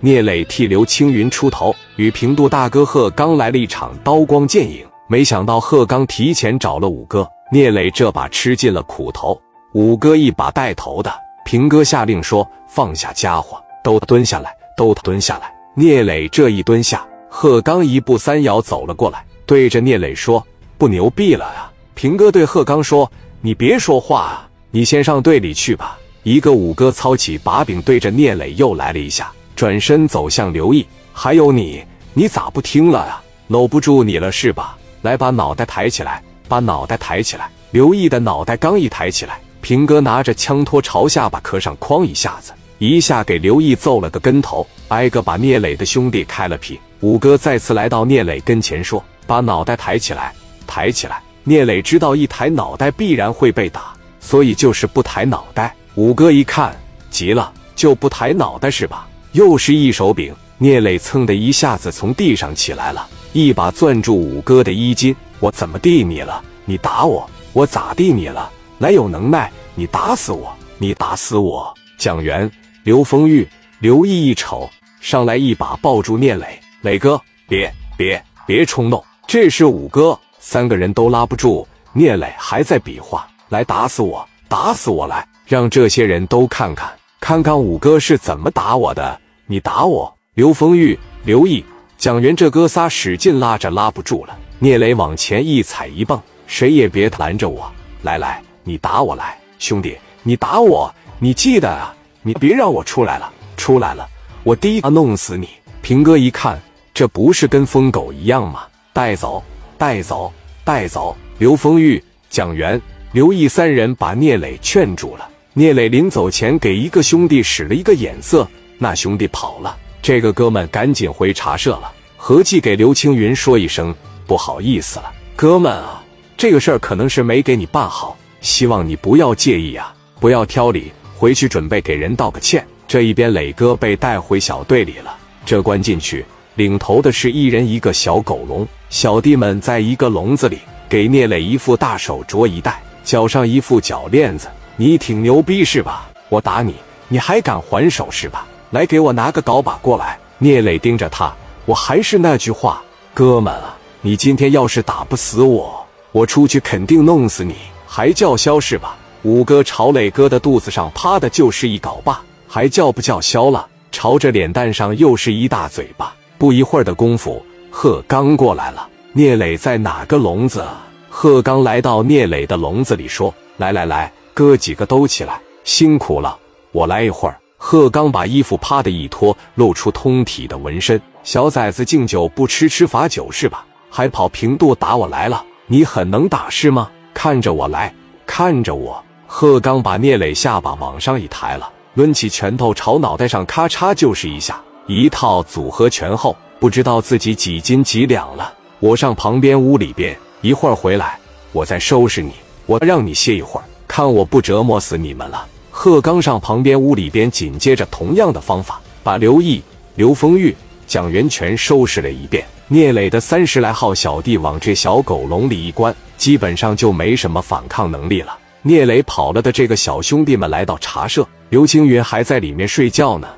聂磊替刘青云出头，与平度大哥贺刚来了一场刀光剑影。没想到贺刚提前找了五哥，聂磊这把吃尽了苦头。五哥一把带头的，平哥下令说：“放下家伙，都蹲下来，都蹲下来。”聂磊这一蹲下，贺刚一步三摇走了过来，对着聂磊说：“不牛逼了啊！”平哥对贺刚说：“你别说话啊，你先上队里去吧。”一个五哥操起把柄，对着聂磊又来了一下，转身走向刘毅。还有你，你咋不听了啊？搂不住你了是吧？来，把脑袋抬起来，把脑袋抬起来。刘毅的脑袋刚一抬起来，平哥拿着枪托朝下巴磕上，哐一下子，一下给刘毅揍了个跟头，挨个把聂磊的兄弟开了皮。五哥再次来到聂磊跟前说：“把脑袋抬起来，抬起来。”聂磊知道一抬脑袋必然会被打，所以就是不抬脑袋。五哥一看急了，就不抬脑袋是吧？又是一手柄，聂磊噌的一下子从地上起来了，一把攥住五哥的衣襟。我怎么地你了？你打我，我咋地你了？来有能耐，你打死我，你打死我！蒋元、刘丰玉、刘毅一瞅，上来一把抱住聂磊，磊哥，别别别冲动，这是五哥，三个人都拉不住。聂磊还在比划，来打死我，打死我来！让这些人都看看，看看五哥是怎么打我的！你打我，刘丰玉、刘毅、蒋元这哥仨使劲拉着，拉不住了。聂磊往前一踩一蹦，谁也别拦着我！来来，你打我来，兄弟，你打我！你记得啊，你别让我出来了，出来了，我第一个弄死你！平哥一看，这不是跟疯狗一样吗？带走，带走，带走！刘丰玉、蒋元、刘毅三人把聂磊劝住了。聂磊临走前给一个兄弟使了一个眼色，那兄弟跑了。这个哥们赶紧回茶社了，合计给刘青云说一声不好意思了。哥们啊，这个事儿可能是没给你办好，希望你不要介意啊，不要挑理，回去准备给人道个歉。这一边磊哥被带回小队里了，这关进去，领头的是一人一个小狗笼，小弟们在一个笼子里，给聂磊一副大手镯一戴，脚上一副脚链子。你挺牛逼是吧？我打你，你还敢还手是吧？来，给我拿个镐把过来。聂磊盯着他，我还是那句话，哥们啊，你今天要是打不死我，我出去肯定弄死你，还叫嚣是吧？五哥朝磊哥的肚子上啪的就是一镐把，还叫不叫嚣了？朝着脸蛋上又是一大嘴巴。不一会儿的功夫，贺刚过来了。聂磊在哪个笼子？贺刚来到聂磊的笼子里说：“来来来。”哥几个都起来，辛苦了，我来一会儿。贺刚把衣服啪的一脱，露出通体的纹身。小崽子敬酒不吃吃罚酒是吧？还跑平度打我来了？你很能打是吗？看着我来，看着我。贺刚把聂磊下巴往上一抬了，抡起拳头朝脑袋上咔嚓就是一下，一套组合拳后，不知道自己几斤几两了。我上旁边屋里边，一会儿回来，我再收拾你。我让你歇一会儿。看我不折磨死你们了！贺刚上旁边屋里边，紧接着同样的方法，把刘毅、刘丰玉、蒋元全收拾了一遍。聂磊的三十来号小弟往这小狗笼里一关，基本上就没什么反抗能力了。聂磊跑了的这个小兄弟们来到茶社，刘青云还在里面睡觉呢。